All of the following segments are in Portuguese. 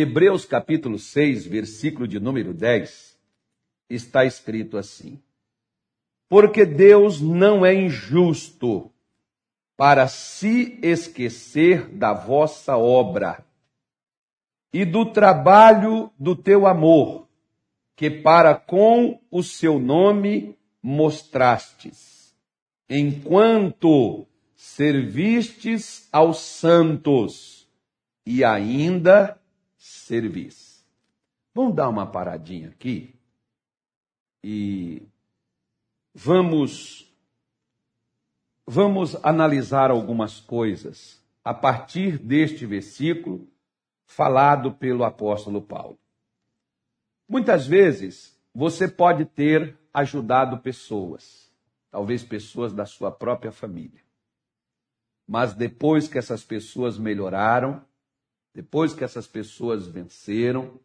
Hebreus capítulo 6, versículo de número 10, está escrito assim: Porque Deus não é injusto para se esquecer da vossa obra e do trabalho do teu amor, que para com o seu nome mostrastes, enquanto servistes aos santos e ainda servis. Vamos dar uma paradinha aqui e vamos vamos analisar algumas coisas a partir deste versículo falado pelo apóstolo Paulo. Muitas vezes você pode ter ajudado pessoas, talvez pessoas da sua própria família. Mas depois que essas pessoas melhoraram, depois que essas pessoas venceram,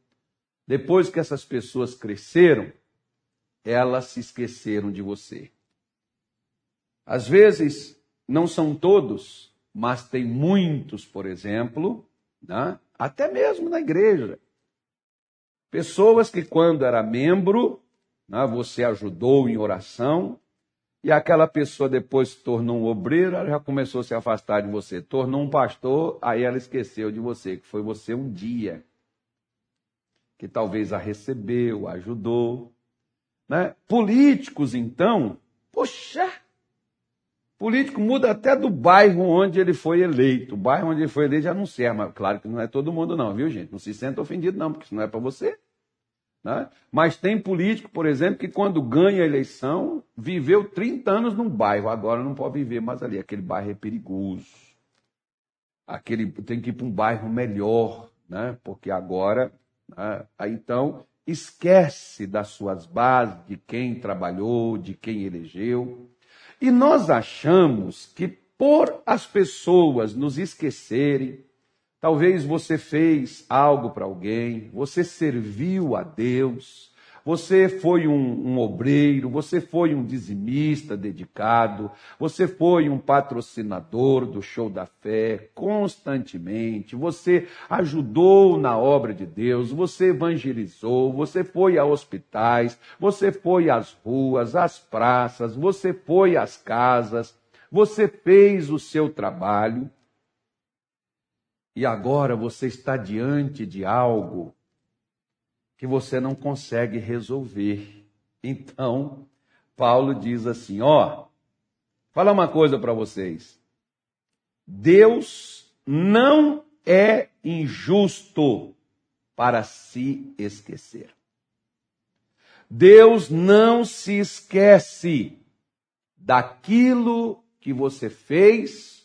depois que essas pessoas cresceram, elas se esqueceram de você. Às vezes, não são todos, mas tem muitos, por exemplo, né? até mesmo na igreja. Pessoas que, quando era membro, né, você ajudou em oração, e aquela pessoa depois se tornou um obreiro, ela já começou a se afastar de você. Tornou um pastor, aí ela esqueceu de você, que foi você um dia. Que talvez a recebeu, ajudou. Né? Políticos, então, poxa, político muda até do bairro onde ele foi eleito. O bairro onde ele foi eleito já não serve, mas claro que não é todo mundo não, viu gente? Não se senta ofendido não, porque isso não é para você. Né? Mas tem político, por exemplo, que quando ganha a eleição, viveu 30 anos num bairro, agora não pode viver mais ali. Aquele bairro é perigoso. Aquele tem que ir para um bairro melhor, né? porque agora. Né? Então, esquece das suas bases, de quem trabalhou, de quem elegeu. E nós achamos que por as pessoas nos esquecerem, Talvez você fez algo para alguém, você serviu a Deus, você foi um, um, obreiro, você foi um dizimista dedicado, você foi um patrocinador do show da fé constantemente, você ajudou na obra de Deus, você evangelizou, você foi a hospitais, você foi às ruas, às praças, você foi às casas, você fez o seu trabalho e agora você está diante de algo que você não consegue resolver. Então, Paulo diz assim: ó, fala uma coisa para vocês. Deus não é injusto para se esquecer. Deus não se esquece daquilo que você fez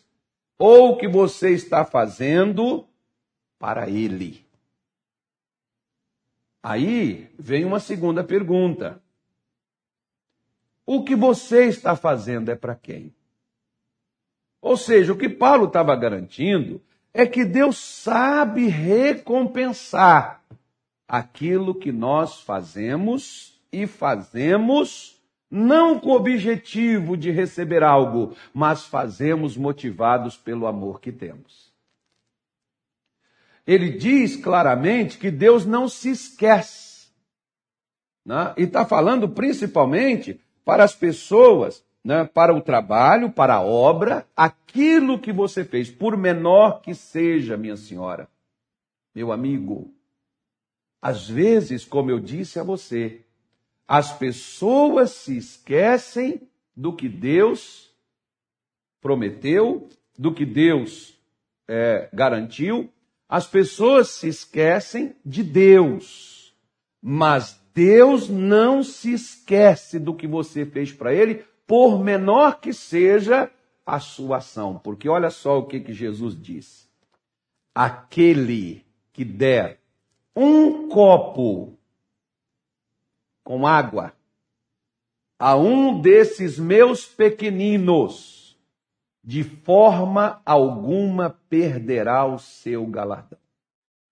ou o que você está fazendo para Ele. Aí vem uma segunda pergunta. O que você está fazendo é para quem? Ou seja, o que Paulo estava garantindo é que Deus sabe recompensar aquilo que nós fazemos e fazemos não com o objetivo de receber algo, mas fazemos motivados pelo amor que temos. Ele diz claramente que Deus não se esquece. Né? E está falando principalmente para as pessoas, né? para o trabalho, para a obra, aquilo que você fez, por menor que seja, minha senhora, meu amigo. Às vezes, como eu disse a você, as pessoas se esquecem do que Deus prometeu, do que Deus é, garantiu. As pessoas se esquecem de Deus, mas Deus não se esquece do que você fez para Ele, por menor que seja a sua ação. Porque olha só o que, que Jesus diz: aquele que der um copo com água a um desses meus pequeninos, de forma alguma perderá o seu galardão.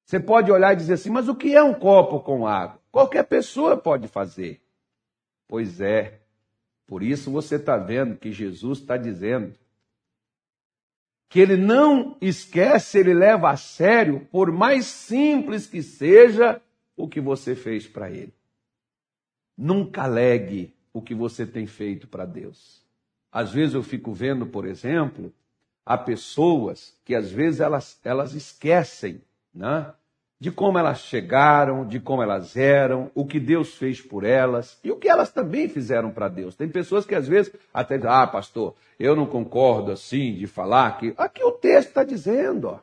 Você pode olhar e dizer assim, mas o que é um copo com água? Qualquer pessoa pode fazer. Pois é, por isso você está vendo que Jesus está dizendo que ele não esquece, ele leva a sério, por mais simples que seja o que você fez para ele. Nunca alegue o que você tem feito para Deus. Às vezes eu fico vendo, por exemplo, há pessoas que às vezes elas, elas esquecem né, de como elas chegaram, de como elas eram, o que Deus fez por elas e o que elas também fizeram para Deus. Tem pessoas que às vezes até dizem, ah, pastor, eu não concordo assim de falar que. Aqui o texto está dizendo, ó.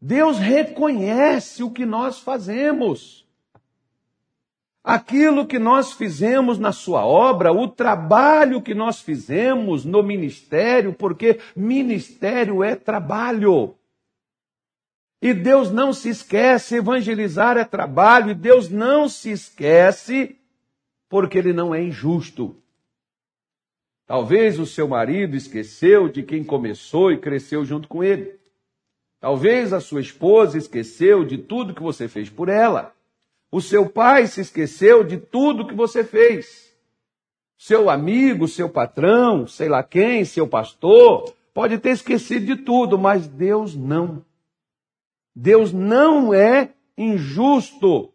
Deus reconhece o que nós fazemos. Aquilo que nós fizemos na sua obra, o trabalho que nós fizemos no ministério, porque ministério é trabalho. E Deus não se esquece, evangelizar é trabalho, e Deus não se esquece, porque Ele não é injusto. Talvez o seu marido esqueceu de quem começou e cresceu junto com ele. Talvez a sua esposa esqueceu de tudo que você fez por ela. O seu pai se esqueceu de tudo que você fez. Seu amigo, seu patrão, sei lá quem, seu pastor, pode ter esquecido de tudo, mas Deus não. Deus não é injusto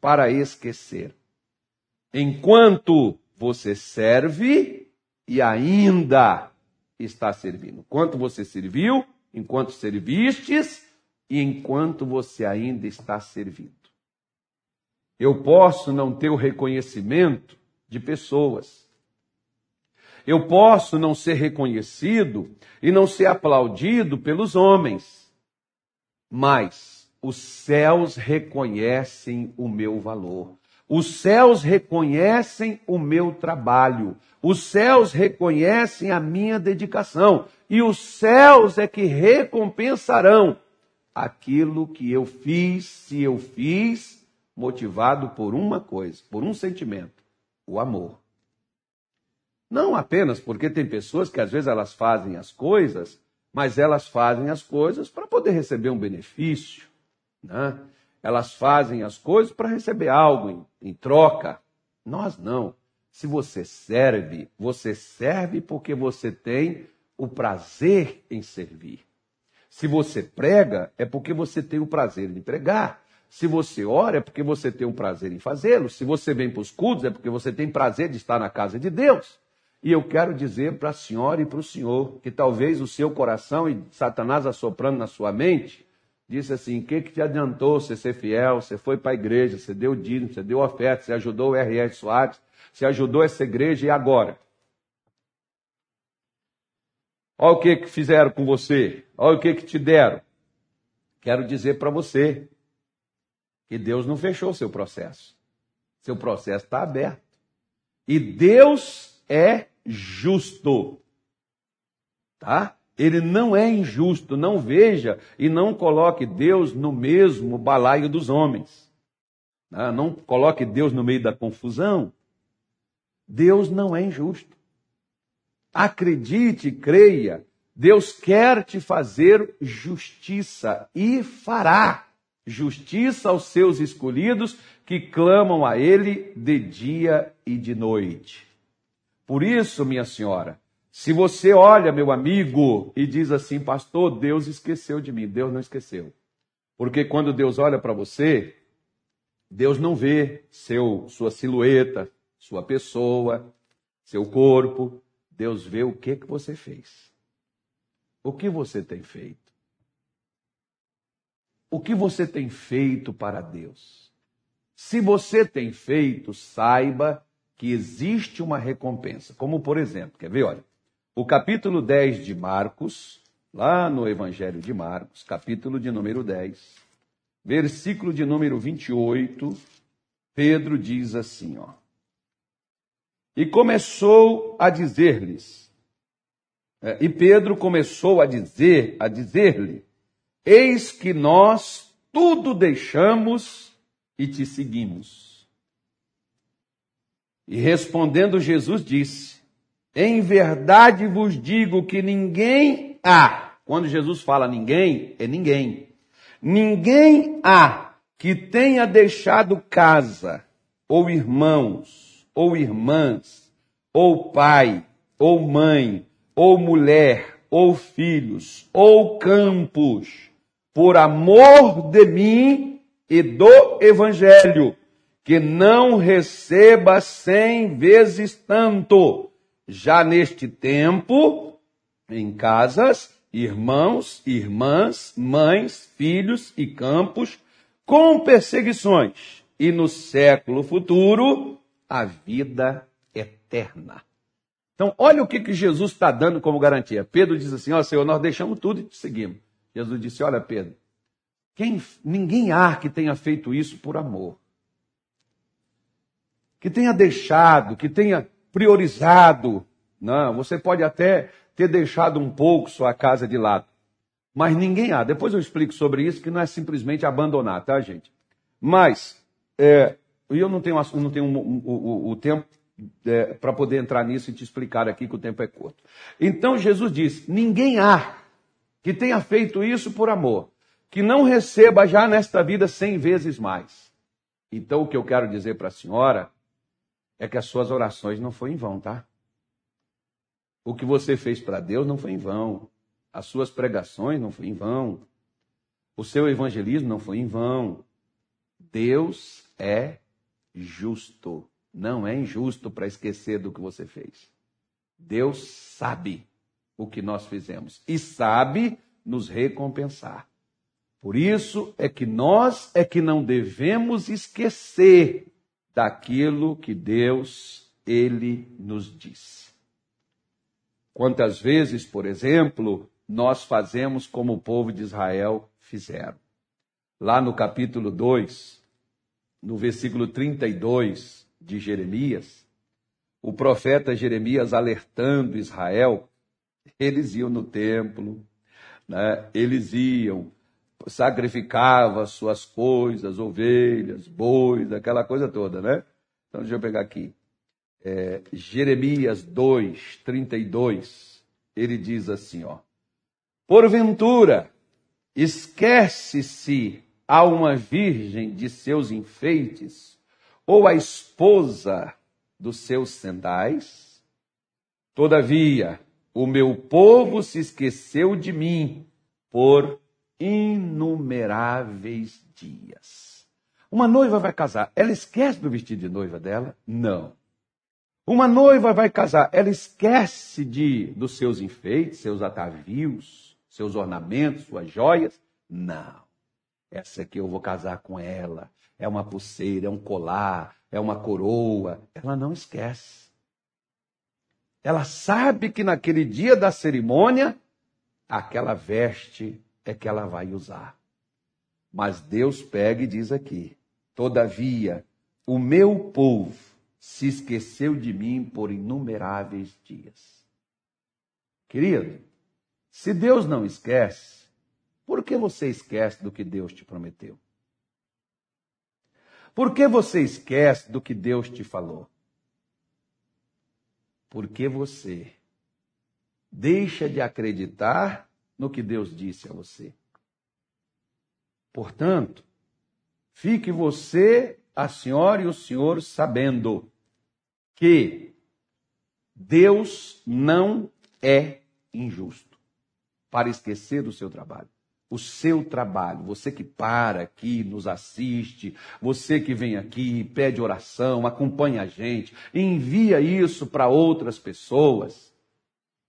para esquecer. Enquanto você serve e ainda está servindo. Quanto você serviu, enquanto servistes e enquanto você ainda está servindo. Eu posso não ter o reconhecimento de pessoas. Eu posso não ser reconhecido e não ser aplaudido pelos homens mas os céus reconhecem o meu valor. Os céus reconhecem o meu trabalho. Os céus reconhecem a minha dedicação. E os céus é que recompensarão aquilo que eu fiz, se eu fiz, motivado por uma coisa, por um sentimento: o amor. Não apenas porque tem pessoas que às vezes elas fazem as coisas mas elas fazem as coisas para poder receber um benefício. Né? Elas fazem as coisas para receber algo em, em troca. Nós não. Se você serve, você serve porque você tem o prazer em servir. Se você prega, é porque você tem o prazer de pregar. Se você ora, é porque você tem o prazer em fazê-lo. Se você vem para os cultos, é porque você tem prazer de estar na casa de Deus. E eu quero dizer para a senhora e para o senhor que talvez o seu coração e Satanás assoprando na sua mente disse assim: o que, que te adiantou você ser fiel? Você foi para a igreja, você deu dízimo, você deu oferta, você ajudou o R.R. Soares, você ajudou essa igreja e agora? Olha o que, que fizeram com você, olha o que, que te deram. Quero dizer para você que Deus não fechou seu processo. Seu processo está aberto. E Deus é justo. Tá? Ele não é injusto. Não veja e não coloque Deus no mesmo balaio dos homens. Tá? Não coloque Deus no meio da confusão. Deus não é injusto. Acredite, creia. Deus quer te fazer justiça e fará justiça aos seus escolhidos que clamam a Ele de dia e de noite. Por isso, minha senhora, se você olha, meu amigo, e diz assim, pastor, Deus esqueceu de mim, Deus não esqueceu. Porque quando Deus olha para você, Deus não vê seu, sua silhueta, sua pessoa, seu corpo. Deus vê o que, que você fez. O que você tem feito. O que você tem feito para Deus. Se você tem feito, saiba que existe uma recompensa. Como, por exemplo, quer ver? Olha, o capítulo 10 de Marcos, lá no Evangelho de Marcos, capítulo de número 10, versículo de número 28, Pedro diz assim, ó. E começou a dizer-lhes, é, e Pedro começou a dizer, a dizer-lhe, eis que nós tudo deixamos e te seguimos. E respondendo Jesus disse: Em verdade vos digo que ninguém há, quando Jesus fala ninguém, é ninguém. Ninguém há que tenha deixado casa, ou irmãos, ou irmãs, ou pai, ou mãe, ou mulher, ou filhos, ou campos, por amor de mim e do evangelho, que não receba cem vezes tanto, já neste tempo, em casas, irmãos, irmãs, mães, filhos e campos, com perseguições, e no século futuro, a vida eterna. Então, olha o que, que Jesus está dando como garantia. Pedro diz assim: Ó Senhor, nós deixamos tudo e te seguimos. Jesus disse: Olha, Pedro, quem, ninguém há que tenha feito isso por amor. Que tenha deixado, que tenha priorizado. Não, você pode até ter deixado um pouco sua casa de lado. Mas ninguém há. Depois eu explico sobre isso, que não é simplesmente abandonar, tá, gente? Mas, é, eu não tenho, não tenho o, o, o tempo é, para poder entrar nisso e te explicar aqui que o tempo é curto. Então Jesus disse: ninguém há que tenha feito isso por amor, que não receba já nesta vida cem vezes mais. Então o que eu quero dizer para a senhora é que as suas orações não foram em vão, tá? O que você fez para Deus não foi em vão. As suas pregações não foi em vão. O seu evangelismo não foi em vão. Deus é justo não é injusto para esquecer do que você fez. Deus sabe o que nós fizemos e sabe nos recompensar. Por isso é que nós é que não devemos esquecer daquilo que Deus ele nos diz. Quantas vezes, por exemplo, nós fazemos como o povo de Israel fizeram. Lá no capítulo 2, no versículo 32, de Jeremias, o profeta Jeremias alertando Israel, eles iam no templo, né? eles iam, sacrificavam as suas coisas, ovelhas, bois, aquela coisa toda, né? Então deixa eu pegar aqui. É, Jeremias 2, 32, ele diz assim, ó. Porventura, esquece-se a uma virgem de seus enfeites, ou a esposa dos seus sendais. Todavia, o meu povo se esqueceu de mim por inumeráveis dias. Uma noiva vai casar, ela esquece do vestido de noiva dela? Não. Uma noiva vai casar, ela esquece de dos seus enfeites, seus atavios, seus ornamentos, suas joias? Não. Essa aqui eu vou casar com ela é uma pulseira, é um colar, é uma coroa. Ela não esquece. Ela sabe que naquele dia da cerimônia, aquela veste é que ela vai usar. Mas Deus pega e diz aqui: Todavia, o meu povo se esqueceu de mim por inumeráveis dias. Querido, se Deus não esquece, por que você esquece do que Deus te prometeu? Por que você esquece do que Deus te falou? Porque você deixa de acreditar no que Deus disse a você. Portanto, fique você, a senhora e o senhor sabendo que Deus não é injusto para esquecer do seu trabalho o seu trabalho. Você que para aqui, nos assiste, você que vem aqui, pede oração, acompanha a gente, envia isso para outras pessoas.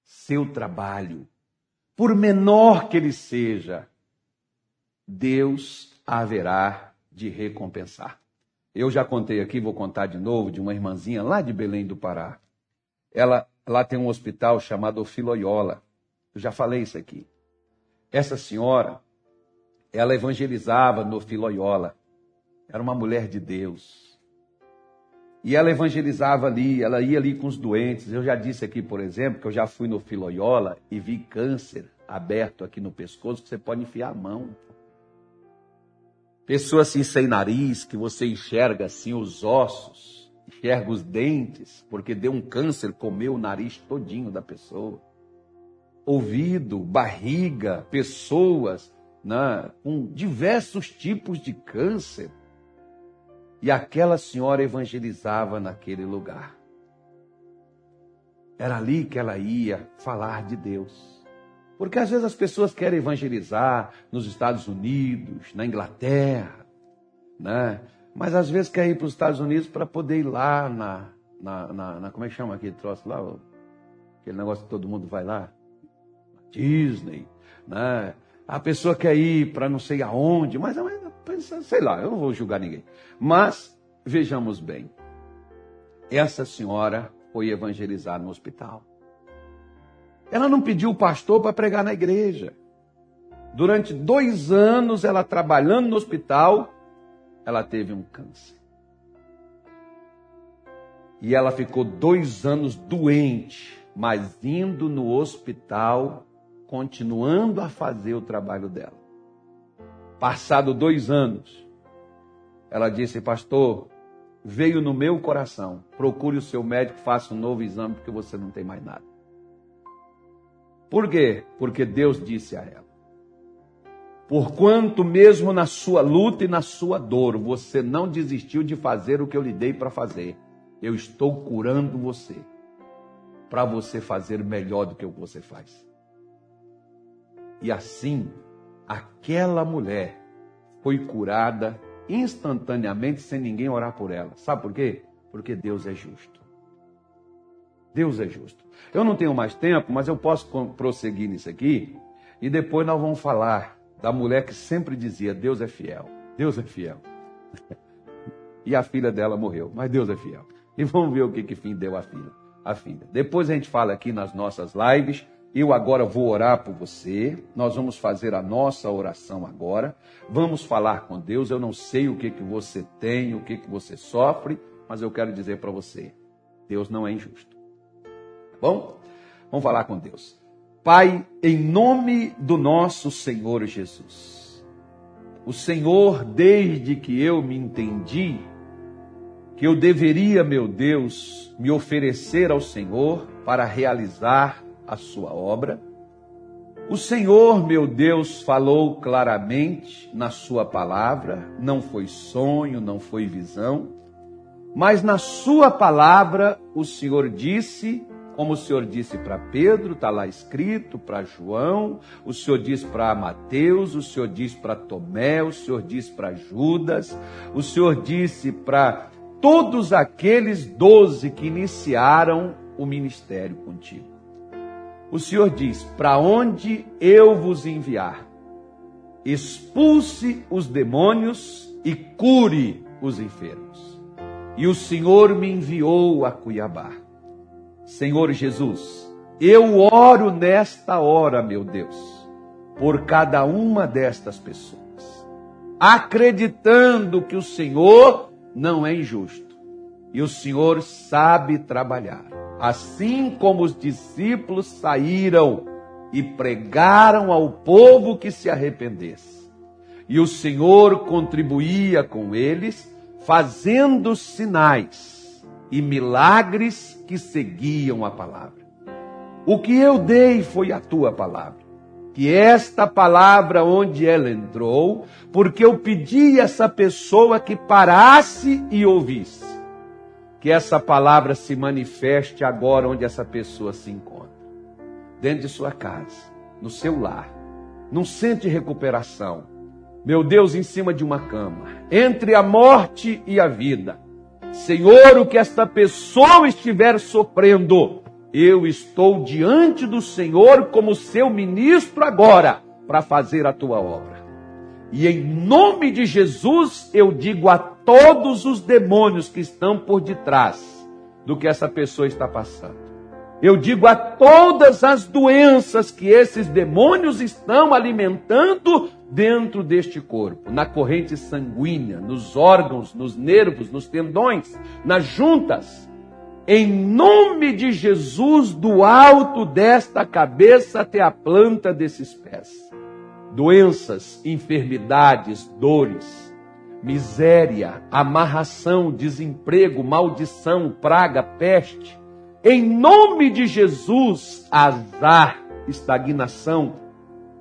Seu trabalho, por menor que ele seja, Deus haverá de recompensar. Eu já contei aqui, vou contar de novo, de uma irmãzinha lá de Belém do Pará. Ela lá tem um hospital chamado Filoiola. Eu já falei isso aqui. Essa senhora, ela evangelizava no Filoiola. Era uma mulher de Deus. E ela evangelizava ali, ela ia ali com os doentes. Eu já disse aqui, por exemplo, que eu já fui no Filoiola e vi câncer aberto aqui no pescoço, que você pode enfiar a mão. Pessoa assim sem nariz, que você enxerga assim os ossos, enxerga os dentes, porque deu um câncer, comeu o nariz todinho da pessoa ouvido, barriga, pessoas né, com diversos tipos de câncer. E aquela senhora evangelizava naquele lugar. Era ali que ela ia falar de Deus. Porque às vezes as pessoas querem evangelizar nos Estados Unidos, na Inglaterra, né? Mas às vezes quer ir para os Estados Unidos para poder ir lá na, na, na, na, Como é que chama aquele troço lá? Aquele negócio que todo mundo vai lá? Disney, né? A pessoa quer ir para não sei aonde, mas sei lá, eu não vou julgar ninguém. Mas vejamos bem, essa senhora foi evangelizar no hospital. Ela não pediu o pastor para pregar na igreja. Durante dois anos, ela trabalhando no hospital, ela teve um câncer. E ela ficou dois anos doente, mas indo no hospital, continuando a fazer o trabalho dela. Passado dois anos, ela disse, pastor, veio no meu coração, procure o seu médico, faça um novo exame, porque você não tem mais nada. Por quê? Porque Deus disse a ela: Porquanto, mesmo na sua luta e na sua dor, você não desistiu de fazer o que eu lhe dei para fazer, eu estou curando você, para você fazer melhor do que o que você faz. E assim, aquela mulher foi curada instantaneamente, sem ninguém orar por ela. Sabe por quê? Porque Deus é justo. Deus é justo. Eu não tenho mais tempo, mas eu posso prosseguir nisso aqui. E depois nós vamos falar da mulher que sempre dizia: Deus é fiel. Deus é fiel. e a filha dela morreu, mas Deus é fiel. E vamos ver o que, que fim deu a filha. A filha. Depois a gente fala aqui nas nossas lives. Eu agora vou orar por você. Nós vamos fazer a nossa oração agora. Vamos falar com Deus. Eu não sei o que, que você tem, o que, que você sofre, mas eu quero dizer para você: Deus não é injusto. Bom, vamos falar com Deus. Pai, em nome do nosso Senhor Jesus. O Senhor, desde que eu me entendi que eu deveria, meu Deus, me oferecer ao Senhor para realizar a sua obra, o Senhor, meu Deus, falou claramente na sua palavra, não foi sonho, não foi visão, mas na sua palavra o Senhor disse como o Senhor disse para Pedro, está lá escrito, para João, o Senhor disse para Mateus, o Senhor disse para Tomé, o Senhor disse para Judas, o Senhor disse para todos aqueles doze que iniciaram o ministério contigo. O Senhor diz: Para onde eu vos enviar, expulse os demônios e cure os enfermos. E o Senhor me enviou a Cuiabá. Senhor Jesus, eu oro nesta hora, meu Deus, por cada uma destas pessoas, acreditando que o Senhor não é injusto e o Senhor sabe trabalhar. Assim como os discípulos saíram e pregaram ao povo que se arrependesse, e o Senhor contribuía com eles, fazendo sinais e milagres que seguiam a palavra. O que eu dei foi a tua palavra. Que esta palavra, onde ela entrou, porque eu pedi a essa pessoa que parasse e ouvisse. Que essa palavra se manifeste agora onde essa pessoa se encontra. Dentro de sua casa, no seu lar, num centro de recuperação. Meu Deus, em cima de uma cama, entre a morte e a vida Senhor, o que esta pessoa estiver sofrendo, eu estou diante do Senhor como seu ministro agora para fazer a tua obra. E em nome de Jesus eu digo a todos os demônios que estão por detrás do que essa pessoa está passando. Eu digo a todas as doenças que esses demônios estão alimentando dentro deste corpo, na corrente sanguínea, nos órgãos, nos nervos, nos tendões, nas juntas. Em nome de Jesus, do alto desta cabeça até a planta desses pés. Doenças, enfermidades, dores, miséria, amarração, desemprego, maldição, praga, peste, em nome de Jesus, azar, estagnação,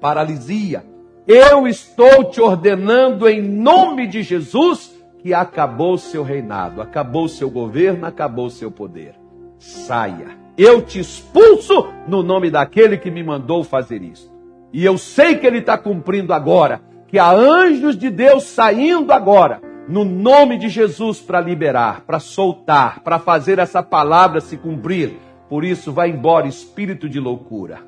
paralisia. Eu estou te ordenando em nome de Jesus que acabou o seu reinado, acabou o seu governo, acabou o seu poder. Saia eu te expulso no nome daquele que me mandou fazer isso. E eu sei que ele está cumprindo agora, que há anjos de Deus saindo agora, no nome de Jesus, para liberar, para soltar, para fazer essa palavra se cumprir. Por isso, vai embora espírito de loucura,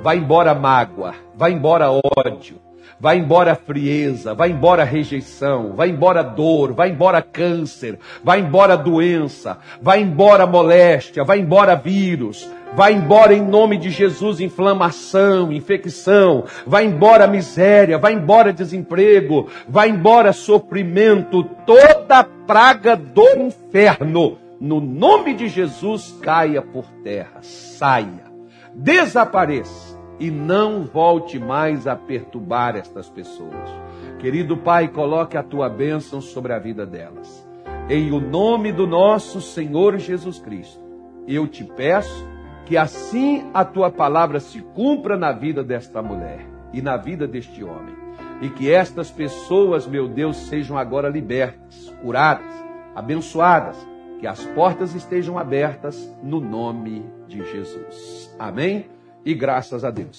vai embora mágoa, vai embora ódio, vai embora frieza, vai embora rejeição, vai embora dor, vai embora câncer, vai embora doença, vai embora moléstia, vai embora vírus, Vai embora em nome de Jesus inflamação, infecção, vai embora miséria, vai embora desemprego, vai embora sofrimento, toda praga do inferno, no nome de Jesus, caia por terra, saia, desapareça e não volte mais a perturbar estas pessoas. Querido Pai, coloque a tua bênção sobre a vida delas. Em o nome do nosso Senhor Jesus Cristo, eu te peço que assim a tua palavra se cumpra na vida desta mulher e na vida deste homem. E que estas pessoas, meu Deus, sejam agora libertas, curadas, abençoadas, que as portas estejam abertas no nome de Jesus. Amém? E graças a Deus.